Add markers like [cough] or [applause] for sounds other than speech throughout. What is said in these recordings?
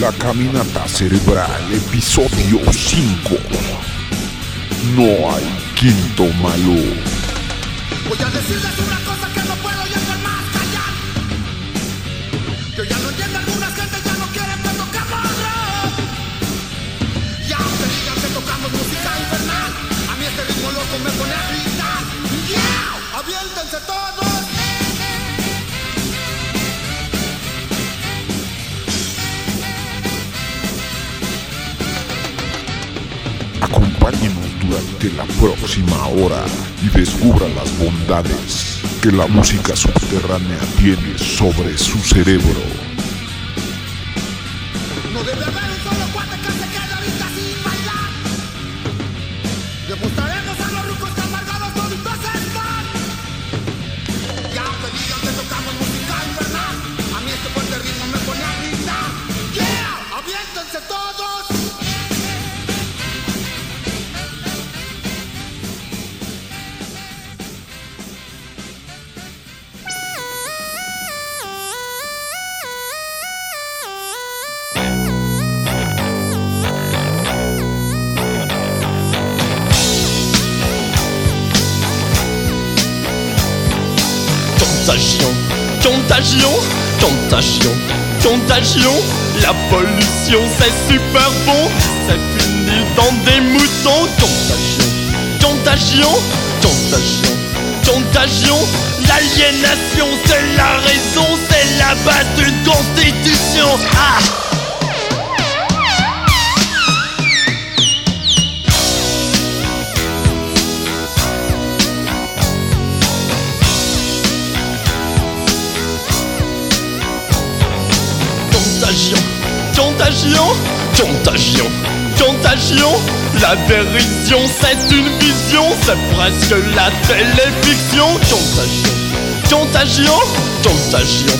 La Caminata Cerebral, episodio 5. No hay quinto malo. Voy a decirles una cosa que no puedo ya más callar. Yo ya no entiendo algunas gente ya no quieren que tocamos rock. Y aunque digan que tocamos música infernal, a mí este ritmo loco me pone a gritar. ¡Yeah! ¡Aviéntense todos! Acompáñenos durante la próxima hora y descubra las bondades que la música subterránea tiene sobre su cerebro. La pollution c'est super bon, c'est fini dans des moutons. Contagion, contagion, contagion, contagion. L'aliénation c'est la raison, c'est la base d'une constitution. Ah! Contagion, contagion, contagion. La dérision, c'est une vision, c'est presque la téléfiction. Contagion, contagion, contagion,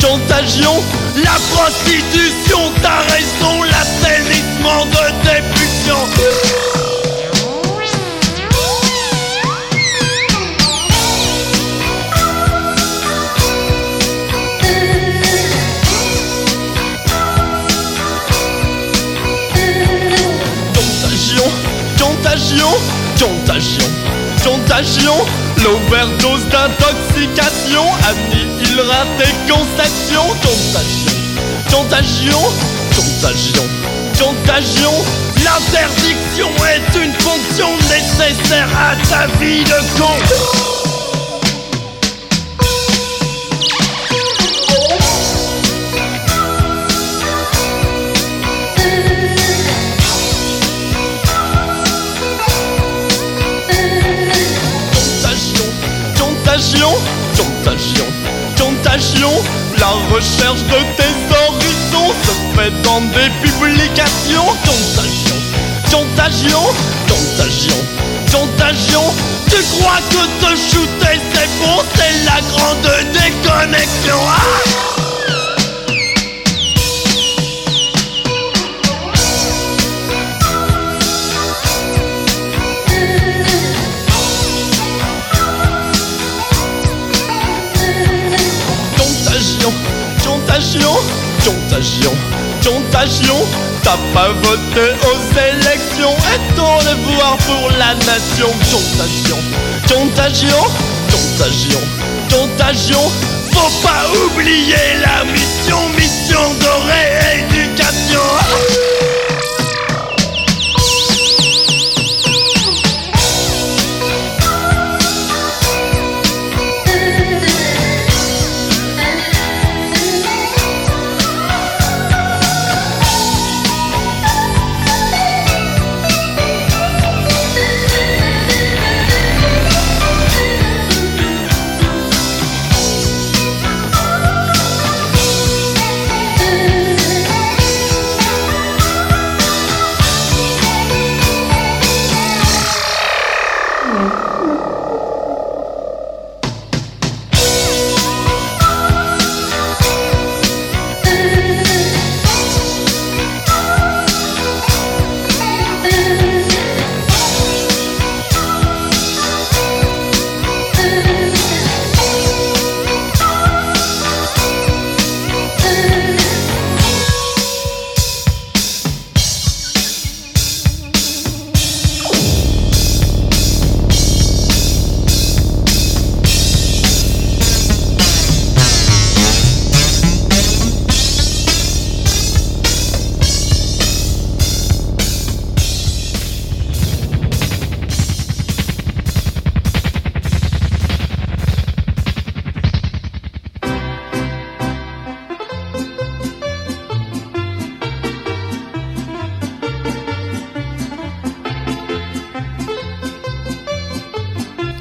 contagion. La prostitution, t'as raison, l'assainissement de tes contagion, contagion, contagion. L'overdose d'intoxication annihilera tes conceptions. Contagion, contagion, contagion, contagion. L'interdiction est une fonction nécessaire à ta vie de con. Contagion, contagion, contagion. La recherche de tes horizons se fait dans des publications. Contagion, contagion, contagion, contagion. Tu crois que te shooter c'est bon, c'est la grande déconnexion. Ah contagion, contagion. T'as pas voté aux élections et ton devoir pour la nation. Contagion, contagion, contagion, contagion. Faut pas oublier la mission, mission de rééducation.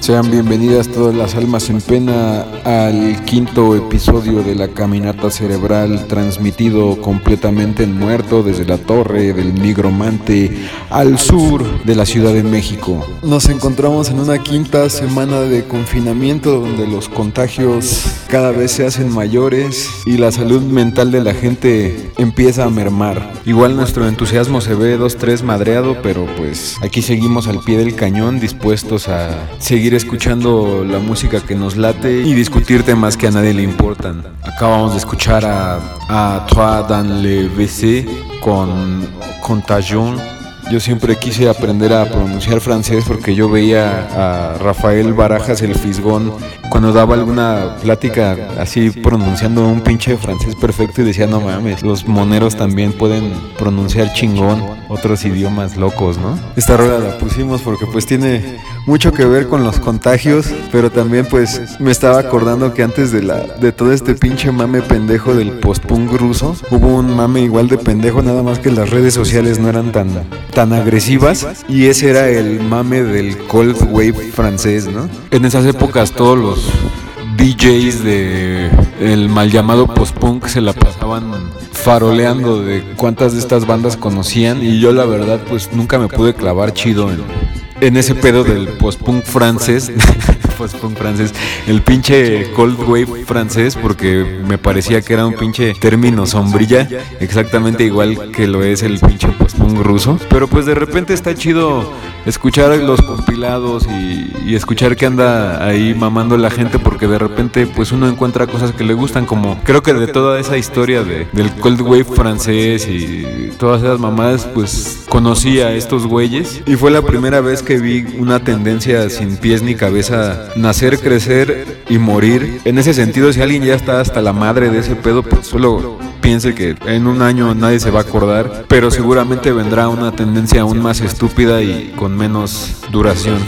Sean bienvenidas todas las almas en pena al quinto episodio de la Caminata Cerebral transmitido completamente en muerto desde la torre del Nigromante al sur de la Ciudad de México. Nos encontramos en una quinta semana de confinamiento donde los contagios cada vez se hacen mayores y la salud mental de la gente empieza a mermar. Igual nuestro entusiasmo se ve dos, tres madreado, pero pues aquí seguimos al pie del cañón dispuestos a seguir escuchando la música que nos late y discutir temas que a nadie le importan. Acabamos de escuchar a, a Trois dans le WC con Contagion. Yo siempre quise aprender a pronunciar francés porque yo veía a Rafael Barajas el Fisgón cuando daba alguna plática así pronunciando un pinche francés perfecto y decía, no mames, los moneros también pueden pronunciar chingón otros idiomas locos, ¿no? Esta rueda la pusimos porque pues tiene mucho que ver con los contagios, pero también pues me estaba acordando que antes de la de todo este pinche mame pendejo del post-punk ruso, hubo un mame igual de pendejo, nada más que las redes sociales no eran tan tan agresivas y ese era el mame del cold wave francés, ¿no? En esas épocas todos los DJs de el mal llamado post-punk se la pasaban faroleando de cuántas de estas bandas conocían y yo la verdad pues nunca me pude clavar chido en, en ese pedo del post-punk francés. [laughs] post-punk francés, el pinche cold wave francés, porque me parecía que era un pinche término sombrilla, exactamente igual que lo es el pinche post-punk ruso. Pero pues de repente está chido escuchar los compilados y, y escuchar que anda ahí mamando la gente, porque de repente pues uno encuentra cosas que le gustan, como creo que de toda esa historia de, del cold wave francés y todas esas mamadas, pues conocí a estos güeyes y fue la primera vez que vi una tendencia sin pies ni cabeza nacer, crecer y morir. En ese sentido, si alguien ya está hasta la madre de ese pedo, pues solo piense que en un año nadie se va a acordar, pero seguramente vendrá una tendencia aún más estúpida y con menos duración.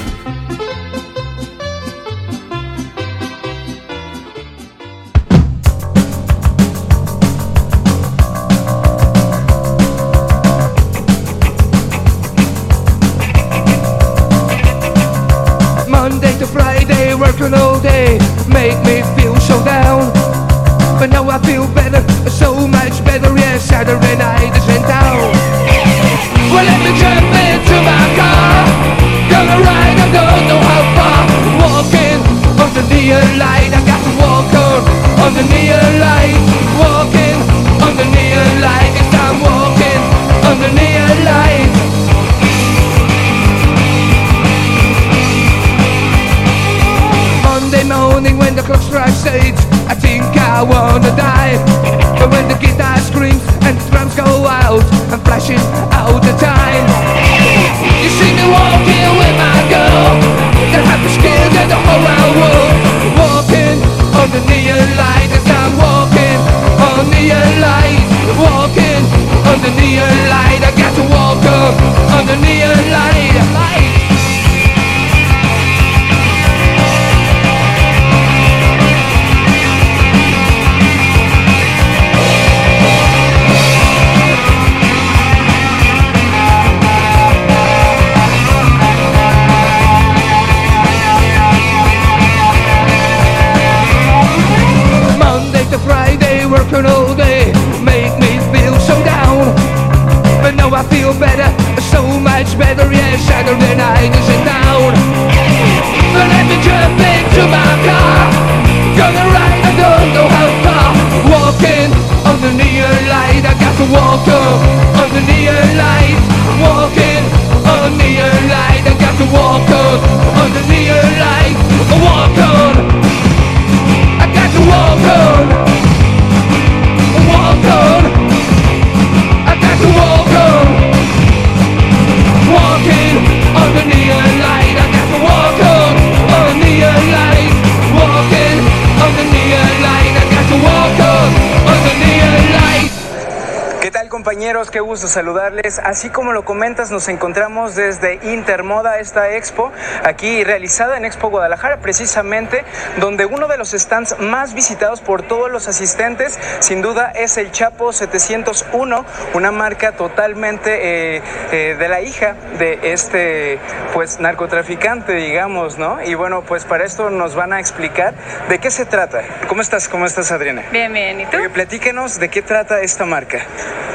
Saludarles. Así como lo comentas, nos encontramos desde Intermoda, esta expo, aquí realizada en Expo Guadalajara, precisamente, donde uno de los stands más visitados por todos los asistentes, sin duda, es el Chapo 701, una marca totalmente eh, eh, de la hija de este, pues, narcotraficante, digamos, ¿no? Y bueno, pues para esto nos van a explicar de qué se trata. ¿Cómo estás? ¿Cómo estás, Adriana? Bien, bien. ¿Y tú? Platíquenos de qué trata esta marca.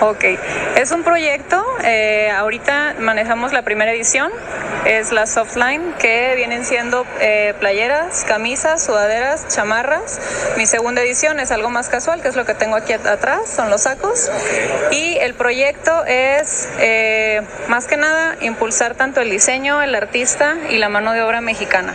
Ok, es un proyecto, eh, ahorita manejamos la primera edición, es la Softline, que vienen siendo eh, playeras, camisas, sudaderas, chamarras. Mi segunda edición es algo más casual, que es lo que tengo aquí at- atrás, son los sacos. Y el proyecto es, eh, más que nada, impulsar tanto el diseño, el artista y la mano de obra mexicana.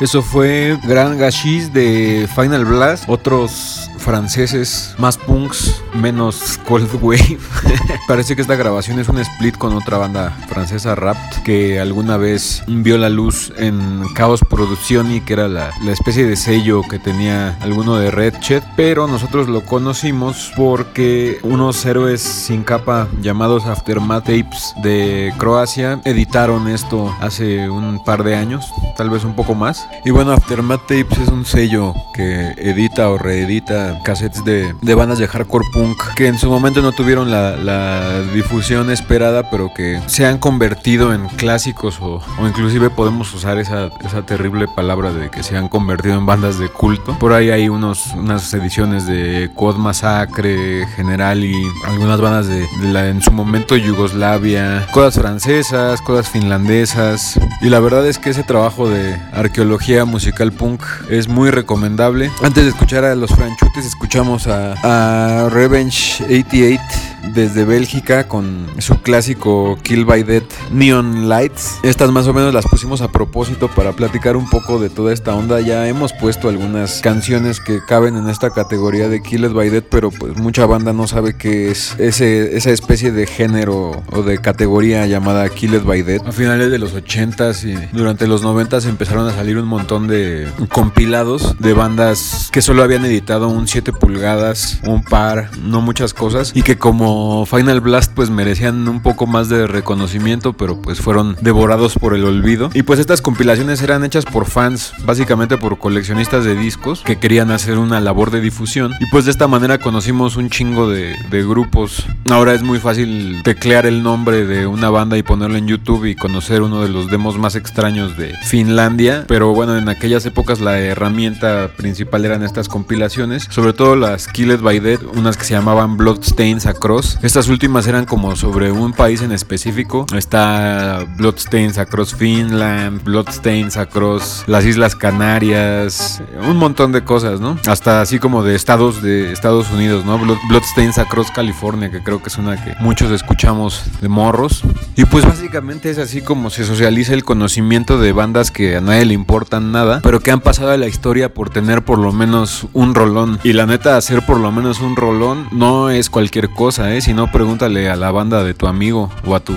Eso fue Gran Gachis de Final Blast, otros franceses más punks, menos cold wave. [laughs] Parece que esta grabación es un split con otra banda francesa Rapt que alguna vez vio la luz en Chaos Producción y que era la, la especie de sello que tenía alguno de Red Chet, pero nosotros lo conocimos porque unos héroes sin capa llamados Aftermath Tapes de Croacia editaron esto hace un par de años, tal vez un poco más. Y bueno, Aftermath Tapes es un sello que edita o reedita cassettes de, de bandas de hardcore punk que en su momento no tuvieron la, la difusión esperada, pero que se han convertido en clásicos o, o inclusive podemos usar esa, esa terrible palabra de que se han convertido en bandas de culto. Por ahí hay unos, unas ediciones de Quad Massacre, General y algunas bandas de, de la en su momento Yugoslavia, cosas francesas, cosas finlandesas. Y la verdad es que ese trabajo de arqueología musical punk es muy recomendable. Antes de escuchar a los franchutes, escuchamos a, a Revenge 88 desde Bélgica con su clásico Kill by Death Neon Lights. Estas más o menos las pusimos a propósito para platicar un poco de toda esta onda. Ya hemos puesto algunas canciones que caben en esta categoría de Killed by Death, pero pues mucha banda no sabe qué es ese, esa especie de género o de categoría llamada Killed by Death. A finales de los 80s y durante los 90s empezaron a salir un montón de compilados de bandas que solo habían editado un 7 pulgadas, un par, no muchas cosas. Y que como Final Blast pues merecían un poco más de reconocimiento, pero pues fueron devorados por el olvido. Y pues estas compilaciones eran hechas por fans, básicamente por coleccionistas de discos que querían hacer una labor de difusión. Y pues de esta manera conocimos un chingo de, de grupos. Ahora es muy fácil teclear el nombre de una banda y ponerlo en YouTube y conocer uno de los demos más extraños de Finlandia. Pero bueno, en aquellas épocas la herramienta principal eran estas compilaciones, sobre todo las Killed by Dead, unas que se llamaban Bloodstains Across. Estas últimas eran como sobre un país en específico. Está Bloodstains Across Finland, Bloodstains Across las Islas Canarias, un montón de cosas, ¿no? Hasta así como de estados de Estados Unidos, ¿no? Blood- Bloodstains Across California, que creo que es una que muchos escuchamos de morros. Y pues básicamente es así como se socializa el conocimiento de bandas que a nadie le importan nada, pero que han pasado a la historia por tener por lo menos un rolón. La neta, hacer por lo menos un rolón no es cualquier cosa, ¿eh? Si no, pregúntale a la banda de tu amigo o a tu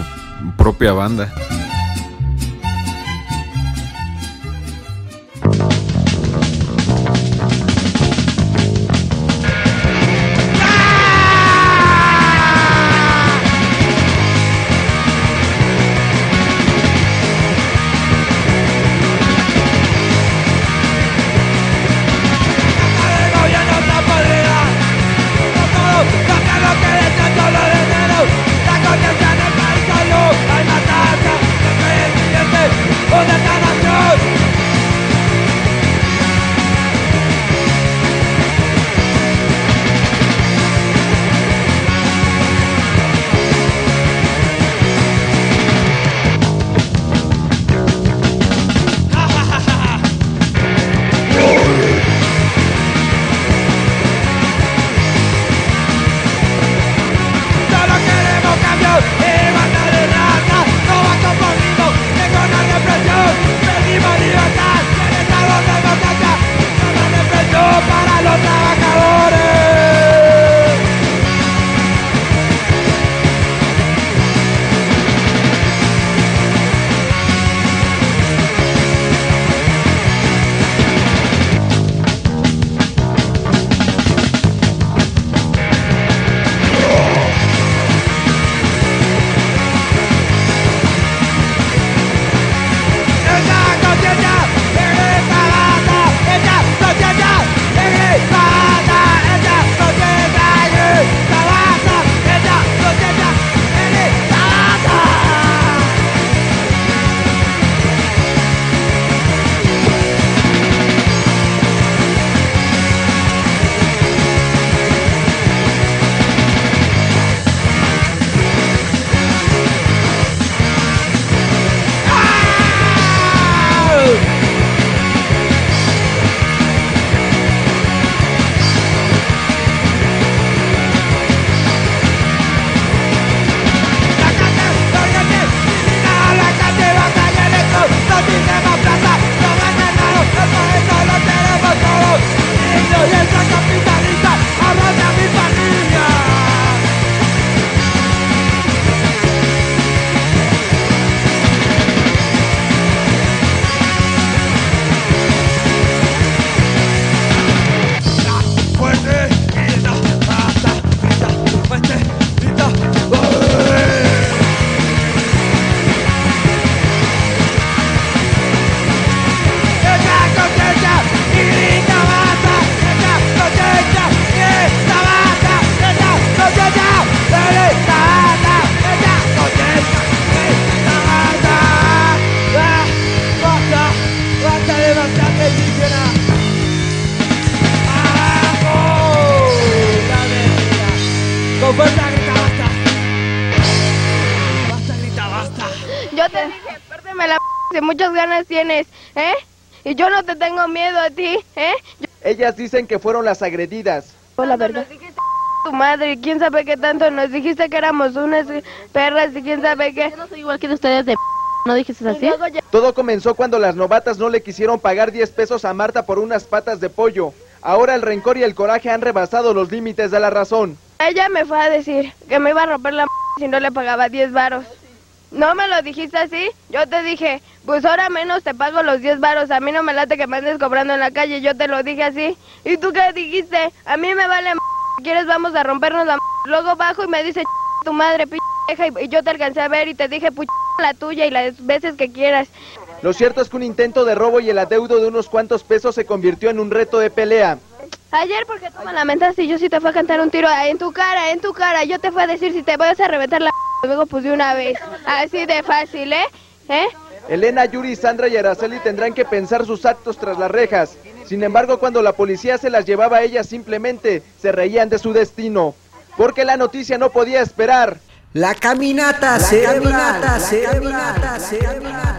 propia banda. Muchas ganas tienes, ¿eh? Y yo no te tengo miedo a ti, ¿eh? Yo, Ellas dicen que fueron las agredidas. la verdad. Nos dijiste tu madre, quién sabe qué tanto nos dijiste que éramos unas perras y quién sabe qué. Yo no soy igual que ustedes de ¿No dijiste así? Todo comenzó cuando las novatas no le quisieron pagar 10 pesos a Marta por unas patas de pollo. Ahora el rencor y el coraje han rebasado los límites de la razón. Ella me fue a decir que me iba a romper la m si no le pagaba 10 varos. ¿No me lo dijiste así? Yo te dije, Pues ahora menos te pago los 10 varos. A mí no me late que me andes cobrando en la calle. Yo te lo dije así. ¿Y tú qué dijiste? A mí me vale m ¿Quieres vamos a rompernos la m Luego bajo y me dice tu madre, p y yo te alcancé a ver y te dije, puch la tuya y las veces que quieras. Lo cierto es que un intento de robo y el adeudo de unos cuantos pesos se convirtió en un reto de pelea. Ayer porque tú me lamentaste y yo sí te fui a cantar un tiro en tu cara, en tu cara. Yo te fui a decir si te vas a reventar la luego pues de una vez. Así de fácil, ¿eh? ¿Eh? Elena, Yuri, Sandra y Araceli tendrán que pensar sus actos tras las rejas. Sin embargo, cuando la policía se las llevaba a ellas simplemente se reían de su destino. Porque la noticia no podía esperar. La caminata, la caminata, caminata, caminata,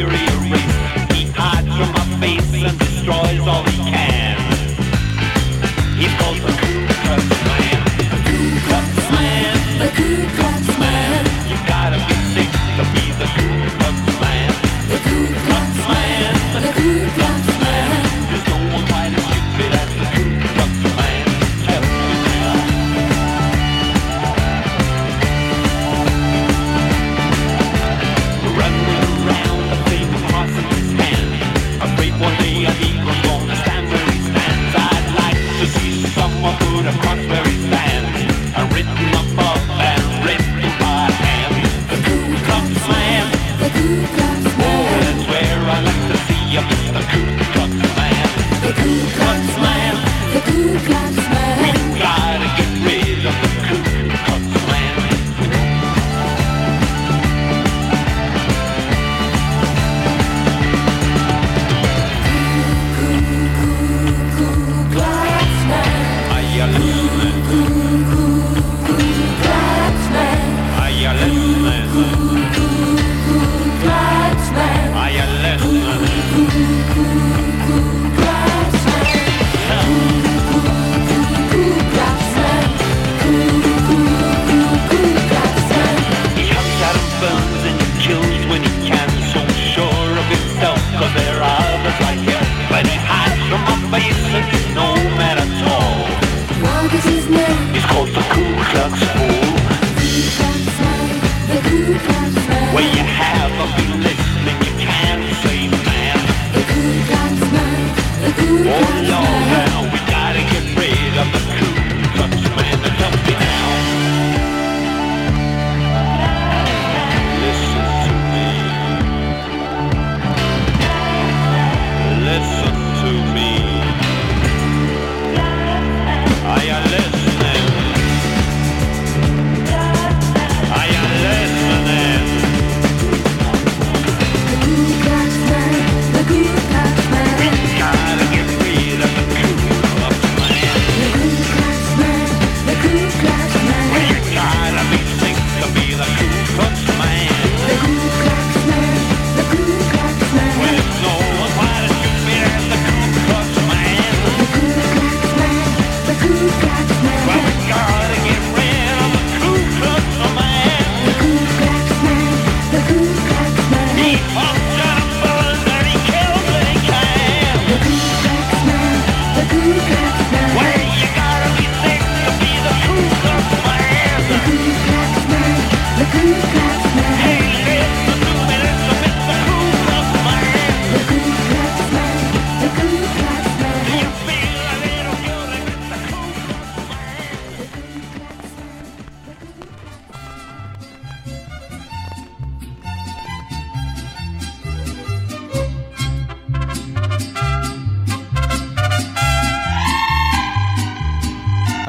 theory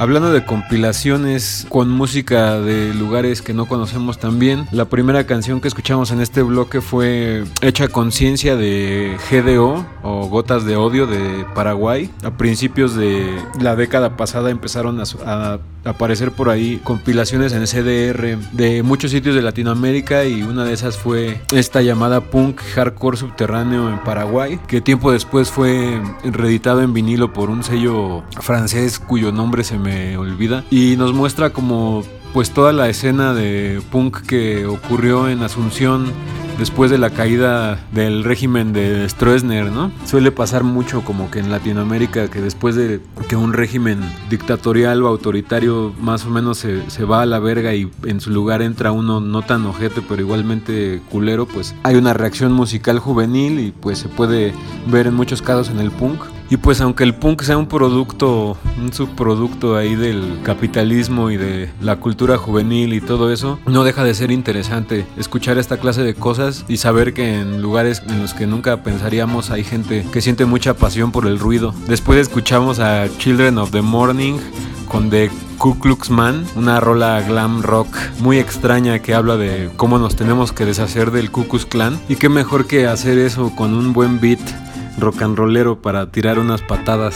Hablando de compilaciones con música de lugares que no conocemos tan bien, la primera canción que escuchamos en este bloque fue Hecha Conciencia de GDO Gotas de Odio de Paraguay. A principios de la década pasada empezaron a, aparecer por ahí compilaciones en CDR de muchos sitios de Latinoamérica y una de esas fue esta llamada punk hardcore subterráneo en Paraguay, que tiempo después fue reeditado en vinilo por un sello francés cuyo nombre se me olvida y nos muestra como pues toda la escena de punk que ocurrió en Asunción después de la caída del régimen de Stroessner, ¿no? Suele pasar mucho como que en Latinoamérica que después de que un régimen dictatorial o autoritario más o menos se, se va a la verga y en su lugar entra uno no tan ojete pero igualmente culero, pues hay una reacción musical juvenil y pues se puede ver en muchos casos en el punk. Y pues aunque el punk sea un producto, un subproducto ahí del capitalismo y de la cultura juvenil y todo eso, no deja de ser interesante escuchar esta clase de cosas y saber que en lugares en los que nunca pensaríamos hay gente que siente mucha pasión por el ruido. Después escuchamos a Children of the Morning con The Ku Klux Man, una rola glam rock muy extraña que habla de cómo nos tenemos que deshacer del Ku Klux Klan y qué mejor que hacer eso con un buen beat rock and rollero para tirar unas patadas.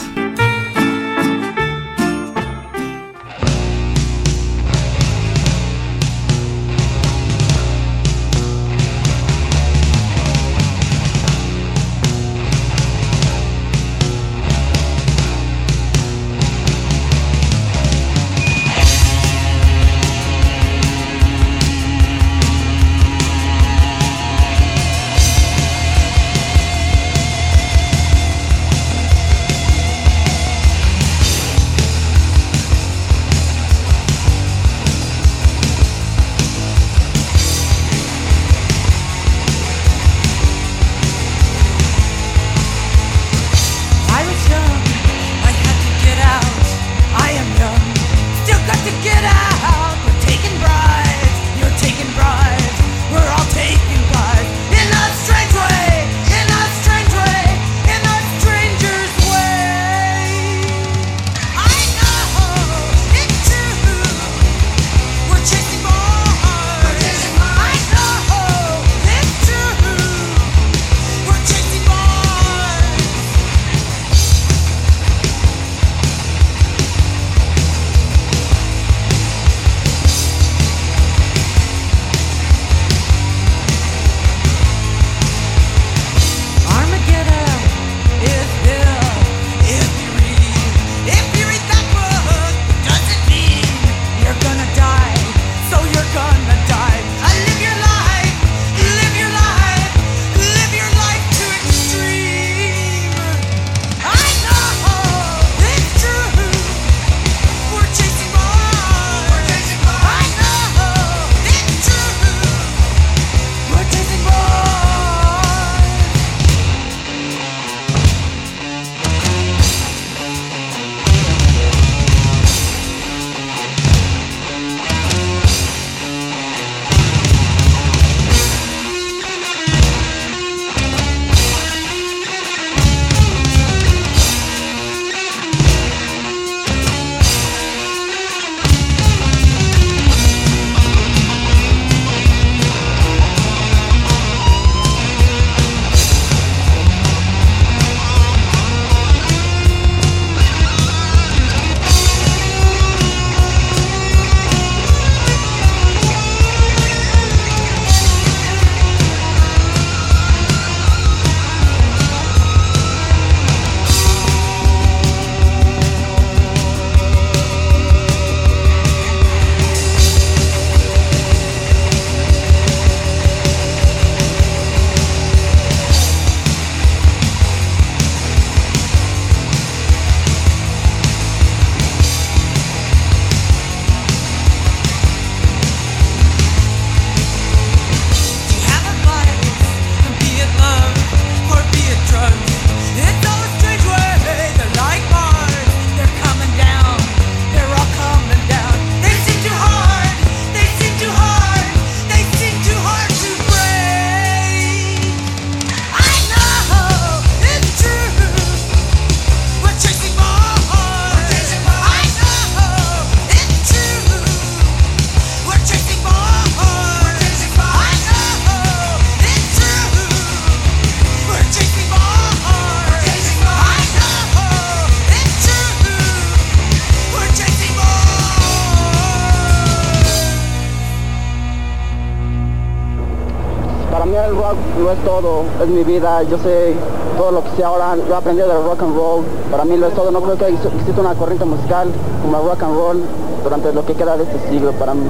Todo, es mi vida, yo sé todo lo que sé ahora, yo he aprendido del rock and roll, para mí lo es todo, no creo que exista una corriente musical como el rock and roll durante lo que queda de este siglo para mí.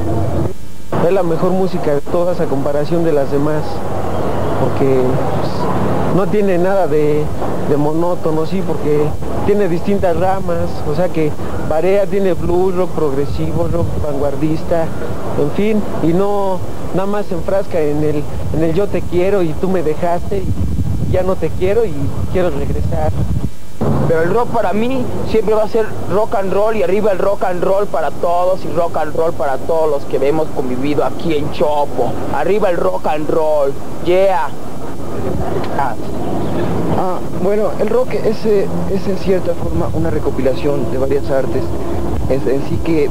Es la mejor música de todas a comparación de las demás, porque pues, no tiene nada de, monótono, sí, porque tiene distintas ramas, o sea que varía, tiene blues, rock progresivo, rock vanguardista, en fin, y no nada más se enfrasca en el, en el yo te quiero y tú me dejaste y ya no te quiero y quiero regresar. Pero el rock para mí siempre va a ser rock and roll y arriba el rock and roll para todos y rock and roll para todos los que hemos convivido aquí en Chopo. Arriba el rock and roll, yeah. Ah, bueno, el rock es, eh, es en cierta forma una recopilación de varias artes, es en sí que,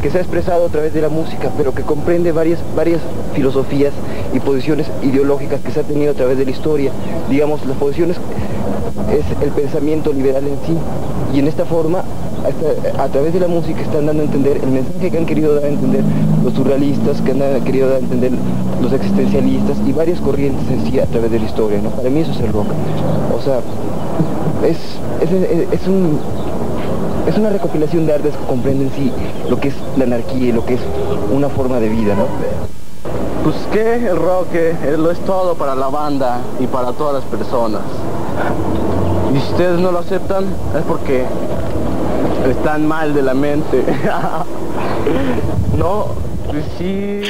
que se ha expresado a través de la música, pero que comprende varias, varias filosofías y posiciones ideológicas que se ha tenido a través de la historia. Digamos, las posiciones es el pensamiento liberal en sí, y en esta forma, a través de la música están dando a entender el mensaje que han querido dar a entender los surrealistas, que han querido dar a entender los existencialistas y varias corrientes en sí a través de la historia. ¿no? Para mí eso es el rock. O sea, es, es, es- un, es una recopilación de artes que comprenden sí lo que es la anarquía y lo que es una forma de vida, ¿no? Pues que el rock eh, lo es todo para la banda y para todas las personas. Y si ustedes no lo aceptan es porque están mal de la mente. [laughs] no, pues sí.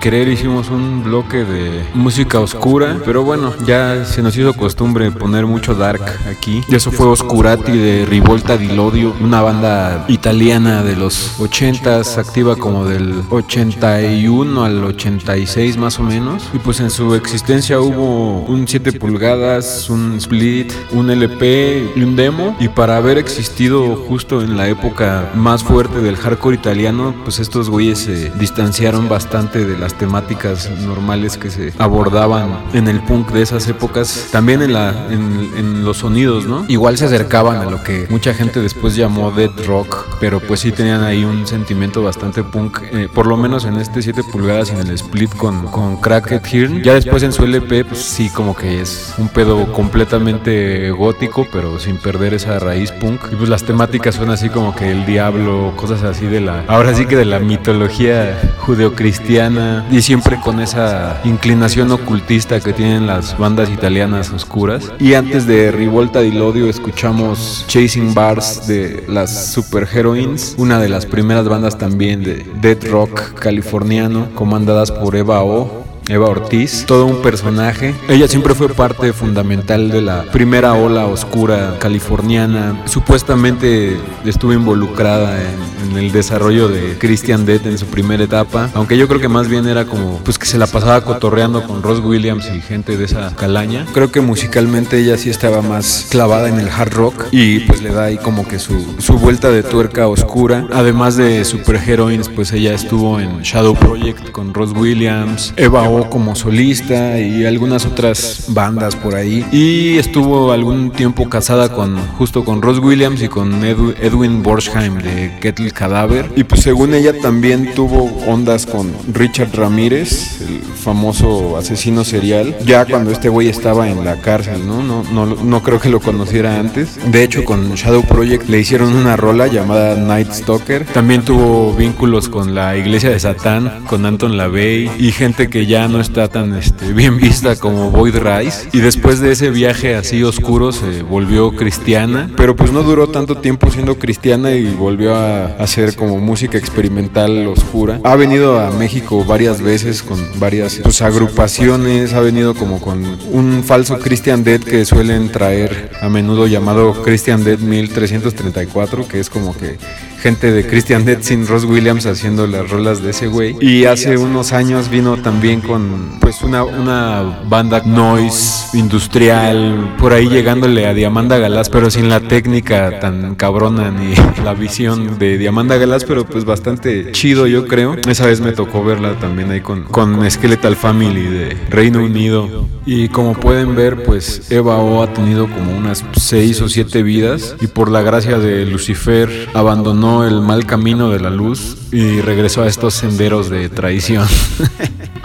Querer hicimos un bloque de música oscura, pero bueno, ya se nos hizo costumbre poner mucho dark aquí. Y eso fue Oscurati de Rivolta di Lodio, una banda italiana de los 80s, activa como del 81 al 86 más o menos. Y pues en su existencia hubo un 7 pulgadas, un split, un LP y un demo. Y para haber existido justo en la época más fuerte del hardcore italiano, pues estos güeyes se distanciaron bastante de las temáticas normales que se abordaban en el punk de esas épocas, también en, la, en, en los sonidos, ¿no? Igual se acercaban a lo que mucha gente después llamó dead rock, pero pues sí tenían ahí un sentimiento bastante punk, eh, por lo menos en este 7 pulgadas y en el split con, con Cracked Hearn. Ya después en su LP, pues sí, como que es un pedo completamente gótico, pero sin perder esa raíz punk. Y pues las temáticas son así como que el diablo, cosas así de la, ahora sí que de la mitología judeocristiana y siempre con esa inclinación ocultista que tienen las bandas italianas oscuras. Y antes de Rivolta del Odio escuchamos Chasing Bars de las Super Heroines, una de las primeras bandas también de dead rock californiano, comandadas por Eva O. Eva Ortiz, todo un personaje. Ella siempre fue parte fundamental de la primera ola oscura californiana. Supuestamente estuvo involucrada en, en el desarrollo de Christian Death en su primera etapa, aunque yo creo que más bien era como pues que se la pasaba cotorreando con Ross Williams y gente de esa calaña. Creo que musicalmente ella sí estaba más clavada en el hard rock y pues le da ahí como que su, su vuelta de tuerca oscura. Además de Super Heroines, pues ella estuvo en Shadow Project con Ross Williams, Eva O como solista y algunas otras bandas por ahí. Y estuvo algún tiempo casada con justo con Ross Williams y con Edwin Borsheim de Kettle Cadaver. Y pues según ella también tuvo ondas con Richard Ramírez, el famoso asesino serial, ya cuando este güey estaba en la cárcel, ¿no? No, no, no creo que lo conociera antes. De hecho, con Shadow Project le hicieron una rola llamada Night Stalker. También tuvo vínculos con la iglesia de Satán, con Anton LaVey y gente que ya no está tan este, bien vista como Boyd Rice. Y después de ese viaje así oscuro se volvió cristiana, pero pues no duró tanto tiempo siendo cristiana y volvió a hacer como música experimental oscura. Ha venido a México varias veces con varias pues, agrupaciones, ha venido como con un falso Christian Dead que suelen traer a menudo llamado Christian Dead 1334, que es como que gente de Christian Dead sin Ross Williams haciendo las rolas de ese güey. Y hace unos años vino también con pues una, una banda noise industrial, por ahí llegándole a Diamanda Galás, pero sin la técnica tan cabrona ni [laughs] la visión de Diamanda Galás, pero pues bastante chido yo creo. Esa vez me tocó verla también ahí con, con Skeletal Family de Reino Unido. Y como pueden ver, pues Eva O ha tenido como unas seis o siete vidas y por la gracia de Lucifer abandonó el mal camino de la luz y regresó a estos senderos de traición. [laughs]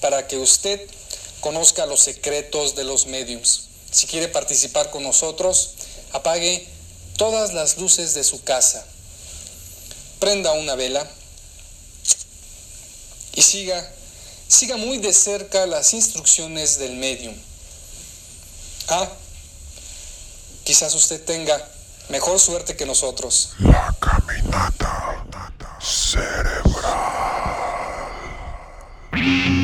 para que usted conozca los secretos de los mediums. Si quiere participar con nosotros, apague todas las luces de su casa, prenda una vela y siga, siga muy de cerca las instrucciones del medium. Ah, quizás usted tenga mejor suerte que nosotros. La caminata cerebral. Peace.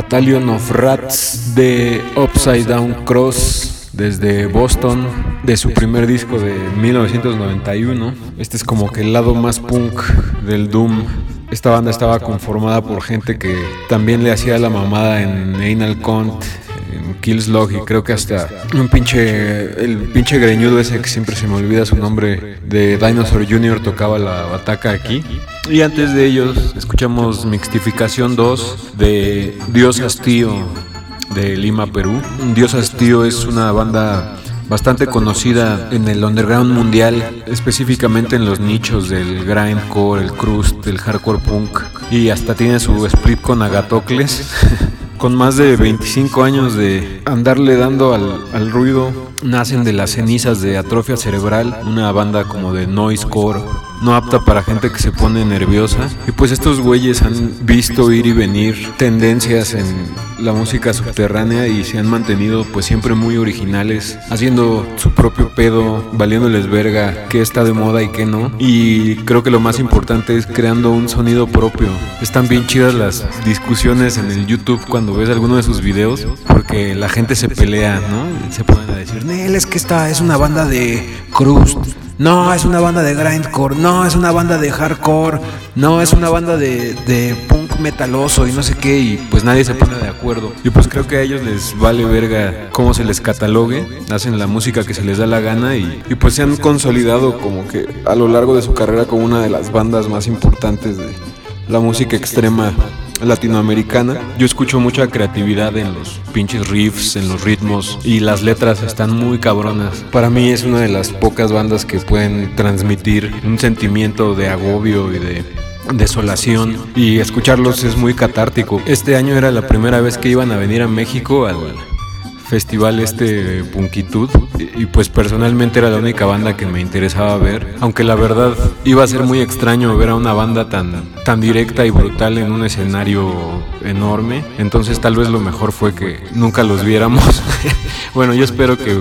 Battalion of Rats de Upside Down Cross desde Boston, de su primer disco de 1991. Este es como que el lado más punk del Doom. Esta banda estaba conformada por gente que también le hacía la mamada en Anal Cont, Killslog y creo que hasta un pinche, el pinche greñudo ese que siempre se me olvida su nombre, de Dinosaur Jr. tocaba la bataca aquí. Y antes de ellos escuchamos Mixtificación 2 de Dios Hastío de Lima, Perú. Dios Hastío es una banda bastante conocida en el underground mundial, específicamente en los nichos del grindcore, el crust, el hardcore punk y hasta tiene su split con Agatocles. [laughs] con más de 25 años de andarle dando al, al, ruido, nacen de las cenizas de Atrofia Cerebral, una banda como de noisecore, no apta para gente que se pone nerviosa. Y pues estos güeyes han visto ir y venir tendencias en la música subterránea y se han mantenido pues siempre muy originales, haciendo su propio pedo, valiéndoles verga qué está de moda y qué no. Y creo que lo más importante es creando un sonido propio. Están bien chidas las discusiones en el YouTube cuando ves alguno de sus videos, porque la gente se pelea, ¿no? Se ponen a decir, Nel, es que esta es una banda de crust no, es una banda de grindcore, no, es una banda de hardcore, no, es una banda de, punk metaloso y no sé qué, y pues nadie se pone de acuerdo. Y pues creo que a ellos les vale verga cómo se les catalogue, hacen la música que se les da la gana y, y pues se han consolidado como que a lo largo de su carrera como una de las bandas más importantes de la música extrema latinoamericana. Yo escucho mucha creatividad en los pinches riffs, en los ritmos y las letras están muy cabronas. Para mí es una de las pocas bandas que pueden transmitir un sentimiento de agobio y de desolación y escucharlos es muy catártico. Este año era la primera vez que iban a venir a México al festival este Punkitud y, pues personalmente era la única banda que me interesaba ver, aunque la verdad iba a ser muy extraño ver a una banda tan tan directa y brutal en un escenario enorme, entonces tal vez lo mejor fue que nunca los viéramos. [laughs] bueno, yo espero que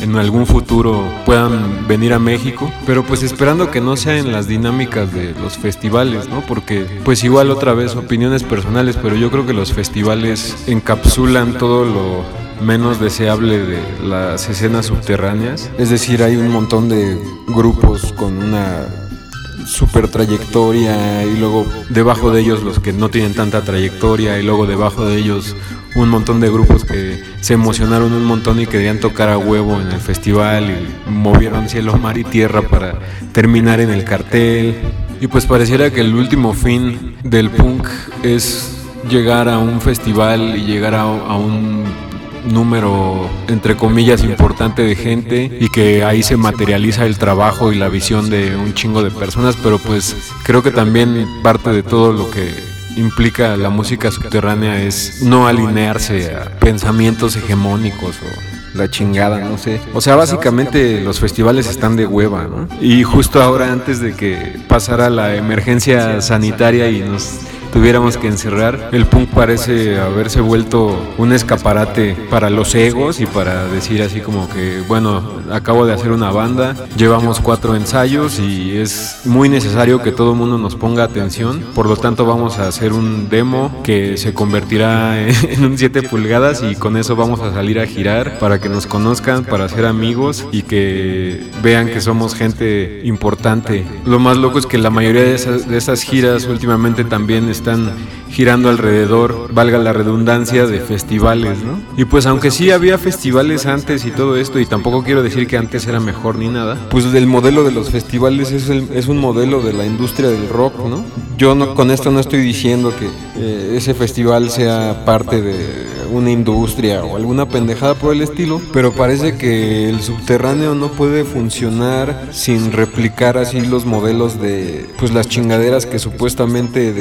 en algún futuro puedan venir a México, pero pues esperando que no sea en las dinámicas de los festivales, ¿no? Porque pues igual otra vez opiniones personales, pero yo creo que los festivales encapsulan todo lo menos deseable de las escenas subterráneas. Es decir, hay un montón de grupos con una super trayectoria y luego debajo de ellos los que no tienen tanta trayectoria y luego debajo de ellos un montón de grupos que se emocionaron un montón y querían tocar a huevo en el festival y movieron cielo, mar y tierra para terminar en el cartel. Y pues pareciera que el último fin del punk es llegar a un festival y llegar a, a un número, entre comillas, importante de gente y que ahí se materializa el trabajo y la visión de un chingo de personas, pero pues creo que también parte de todo lo que implica la música subterránea es no alinearse a pensamientos hegemónicos o la chingada, no sé. O sea, básicamente los festivales están de hueva, ¿no? Y justo ahora, antes de que pasara la emergencia sanitaria y nos tuviéramos que encerrar, el punk parece haberse vuelto un escaparate para los egos y para decir así como que, bueno, acabo de hacer una banda, llevamos cuatro ensayos y es muy necesario que todo el mundo nos ponga atención, por lo tanto vamos a hacer un demo que se convertirá [laughs] en un 7 pulgadas y con eso vamos a salir a girar para que nos conozcan, para ser amigos y que vean que somos gente importante. Lo más loco es que la mayoría de esas, de esas giras últimamente también están girando alrededor, valga la redundancia, de festivales, ¿no? Y pues aunque sí había festivales antes y todo esto, y tampoco quiero decir que antes era mejor ni nada, pues el modelo de los festivales es, el- es un modelo de la industria del rock, ¿no? Yo no, con esto no estoy diciendo que eh, ese festival sea parte de una industria o alguna pendejada por el estilo, pero parece que el subterráneo no puede funcionar sin replicar así los modelos de pues las chingaderas que supuestamente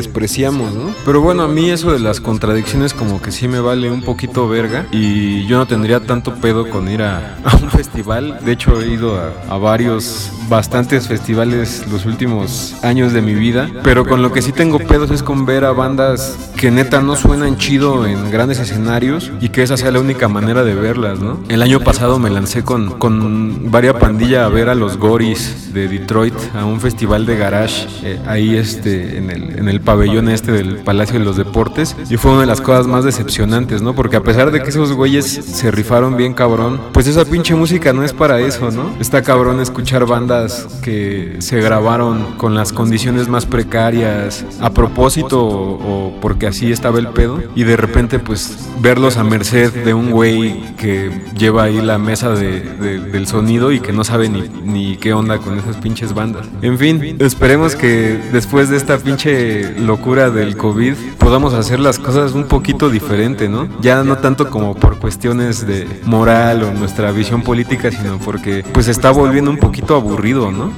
despreciamos, ¿no? Pero bueno, a mí eso de las contradicciones como que sí me vale un poquito verga y yo no tendría tanto pedo con ir a, a un festival. De hecho, he ido a, a varios, bastantes festivales los últimos años de mi vida, pero con lo que sí tengo pedos es con ver a bandas que neta no suenan chido en grandes escenarios y que esa sea la única manera de verlas, ¿no? El año pasado me lancé con, con varia pandilla a ver a los Goris de Detroit a un festival de garage eh, ahí este en el, en el pabellón este del Palacio de los Deportes y fue una de las cosas más decepcionantes, ¿no? Porque a pesar de que esos güeyes se rifaron bien cabrón, pues esa pinche música no es para eso, ¿no? Está cabrón escuchar bandas que se grabaron con las condiciones más precarias a propósito o, o porque así estaba el pedo y de repente pues verlos a merced de un güey que lleva ahí la mesa de- de- del sonido y que no sabe ni, ni qué onda con esas pinches bandas. En fin, esperemos que después de esta pinche locura del COVID podamos hacer las cosas un poquito diferente, ¿no? Ya no tanto como por cuestiones de moral o nuestra visión política, sino porque pues está volviendo un poquito aburrido, ¿no?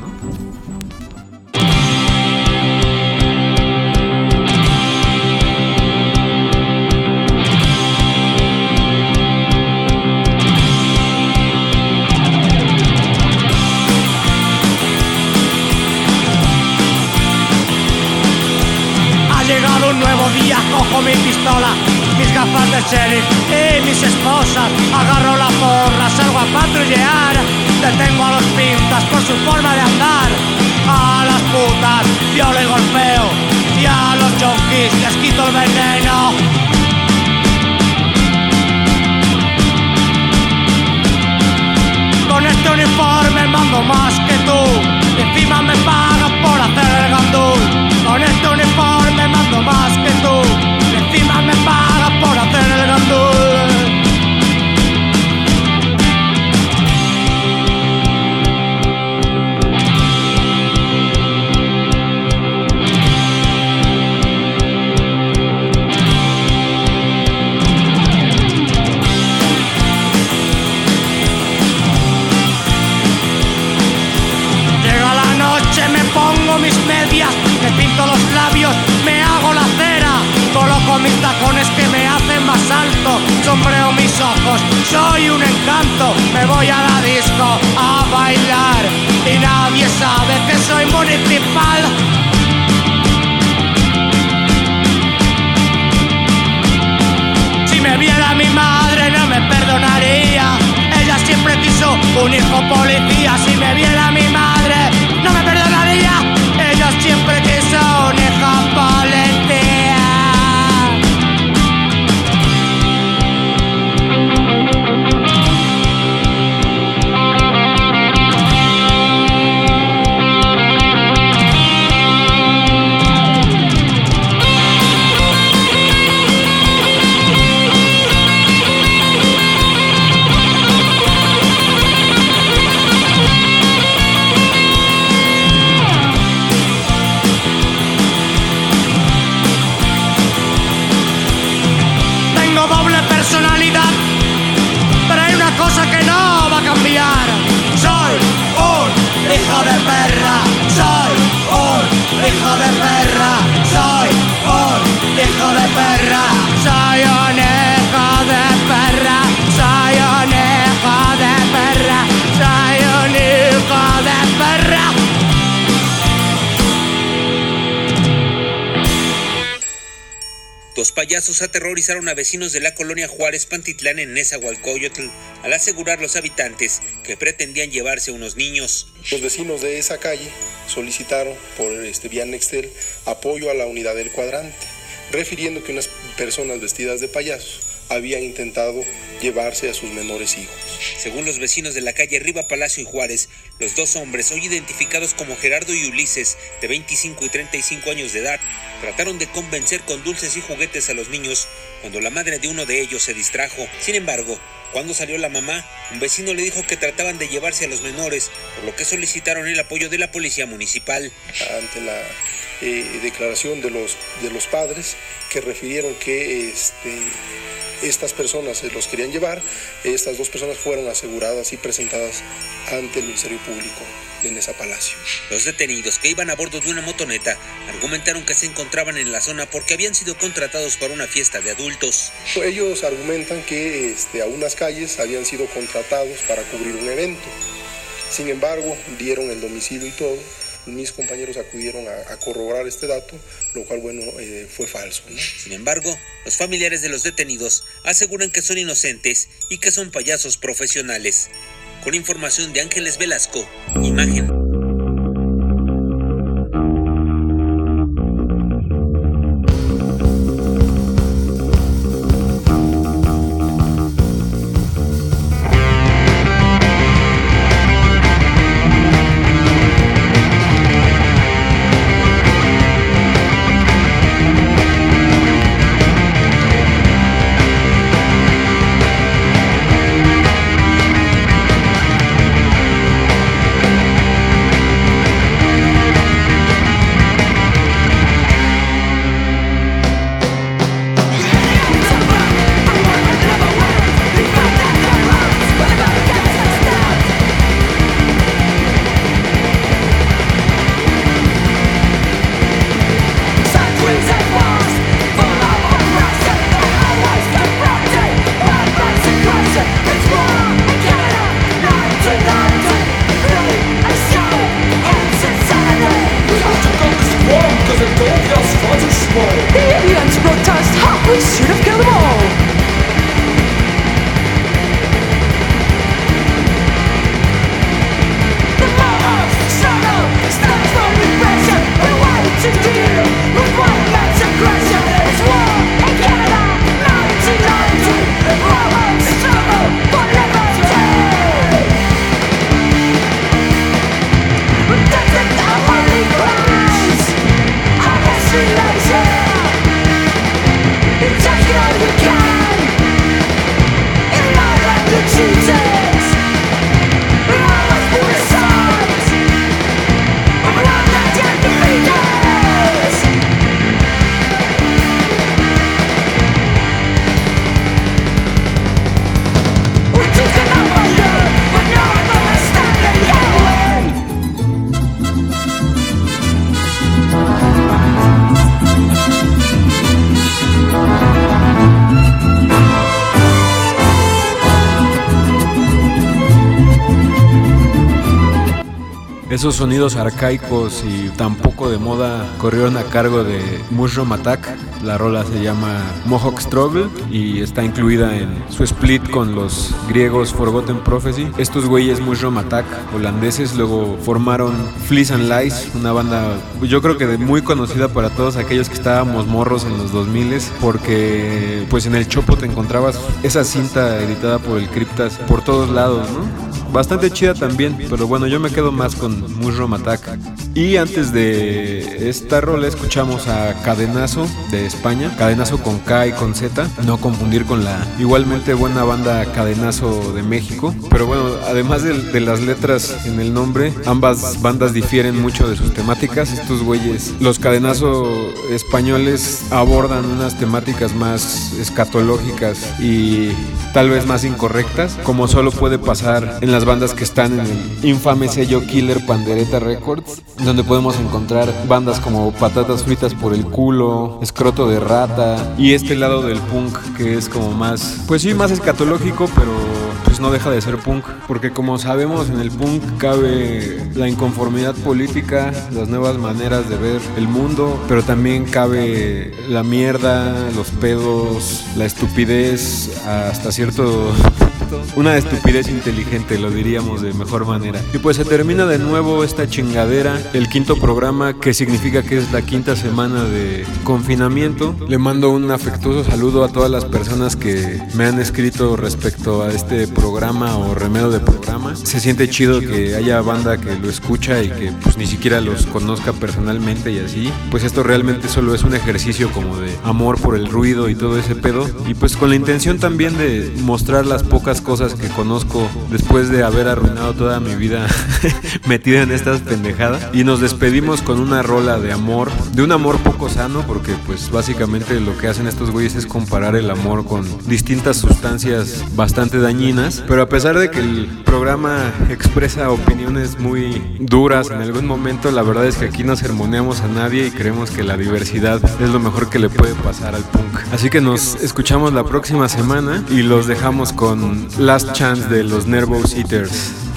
Payasos aterrorizaron a vecinos de la colonia Juárez Pantitlán en Nezahualcóyotl al asegurar los habitantes que pretendían llevarse unos niños. Los vecinos de esa calle solicitaron por este vía Nextel apoyo a la unidad del cuadrante, refiriendo que unas personas vestidas de payasos habían intentado llevarse a sus menores hijos. Según los vecinos de la calle Riva Palacio y Juárez, los dos hombres, hoy identificados como Gerardo y Ulises, de 25 y 35 años de edad, trataron de convencer con dulces y juguetes a los niños cuando la madre de uno de ellos se distrajo. Sin embargo, cuando salió la mamá, un vecino le dijo que trataban de llevarse a los menores, por lo que solicitaron el apoyo de la policía municipal. Ante la eh, declaración de los, de los padres que refirieron que este, estas personas se los querían llevar, estas dos personas fueron aseguradas y presentadas ante el Ministerio Público de Nesa Palacio. Los detenidos que iban a bordo de una motoneta argumentaron que se encontraban en la zona porque habían sido contratados para una fiesta de adultos. Ellos argumentan que este, a unas calles habían sido contratados para cubrir un evento. Sin embargo, dieron el domicilio y todo. Mis compañeros acudieron a, corroborar este dato, lo cual, bueno, eh, fue falso. Sin embargo, los familiares de los detenidos aseguran que son inocentes y que son payasos profesionales. Con información de Ángeles Velasco, imagen. Esos sonidos arcaicos y tampoco de moda corrieron a cargo de Mushroom Attack. La rola se llama Mohawk Struggle y está incluida en su split con los griegos Forgotten Prophecy. Estos güeyes Mushroom Attack, holandeses, luego formaron Fleece and Lies, una banda yo creo que muy conocida para todos aquellos que estábamos morros en los 2000 porque pues en el Chopo te encontrabas esa cinta editada por el Cryptas por todos lados, ¿no? Bastante chida también, pero bueno, yo me quedo más con Mushroom Attack. Y antes de esta rola escuchamos a Cadenazo de España, Cadenazo con K y con Z, no confundir con la igualmente buena banda Cadenazo de México. Pero bueno, además de, las letras en el nombre, ambas bandas difieren mucho de sus temáticas. Estos güeyes, los Cadenazo españoles abordan unas temáticas más escatológicas y tal vez más incorrectas, como solo puede pasar en las bandas que están en el infame sello Killer Pandereta Records, donde podemos encontrar bandas como Patatas Fritas por el Culo, Escroto de Rata y este lado del punk que es como más, pues sí, más escatológico, pero pues no deja de ser punk, porque como sabemos en el punk cabe la inconformidad política, las nuevas maneras de ver el mundo, pero también cabe la mierda, los pedos, la estupidez hasta cierto una estupidez inteligente, lo diríamos de mejor manera. Y pues se termina de nuevo esta chingadera, el quinto programa, que significa que es la quinta semana de confinamiento. Le mando un afectuoso saludo a todas las personas que me han escrito respecto a este programa o remedio de programa. Se siente chido que haya banda que lo escucha y que pues ni siquiera los conozca personalmente y así. Pues esto realmente solo es un ejercicio como de amor por el ruido y todo ese pedo. Y pues con la intención también de mostrar las pocas cosas que conozco después de haber arruinado toda mi vida [laughs] metida en estas pendejadas. Y nos despedimos con una rola de amor, de un amor poco sano, porque pues básicamente lo que hacen estos güeyes es comparar el amor con distintas sustancias bastante dañinas. Pero a pesar de que el programa expresa opiniones muy duras en algún momento, la verdad es que aquí no sermoneamos a nadie y creemos que la diversidad es lo mejor que le puede pasar al punk. Así que nos escuchamos la próxima semana y los dejamos con Last Chance de los Nervous Eaters.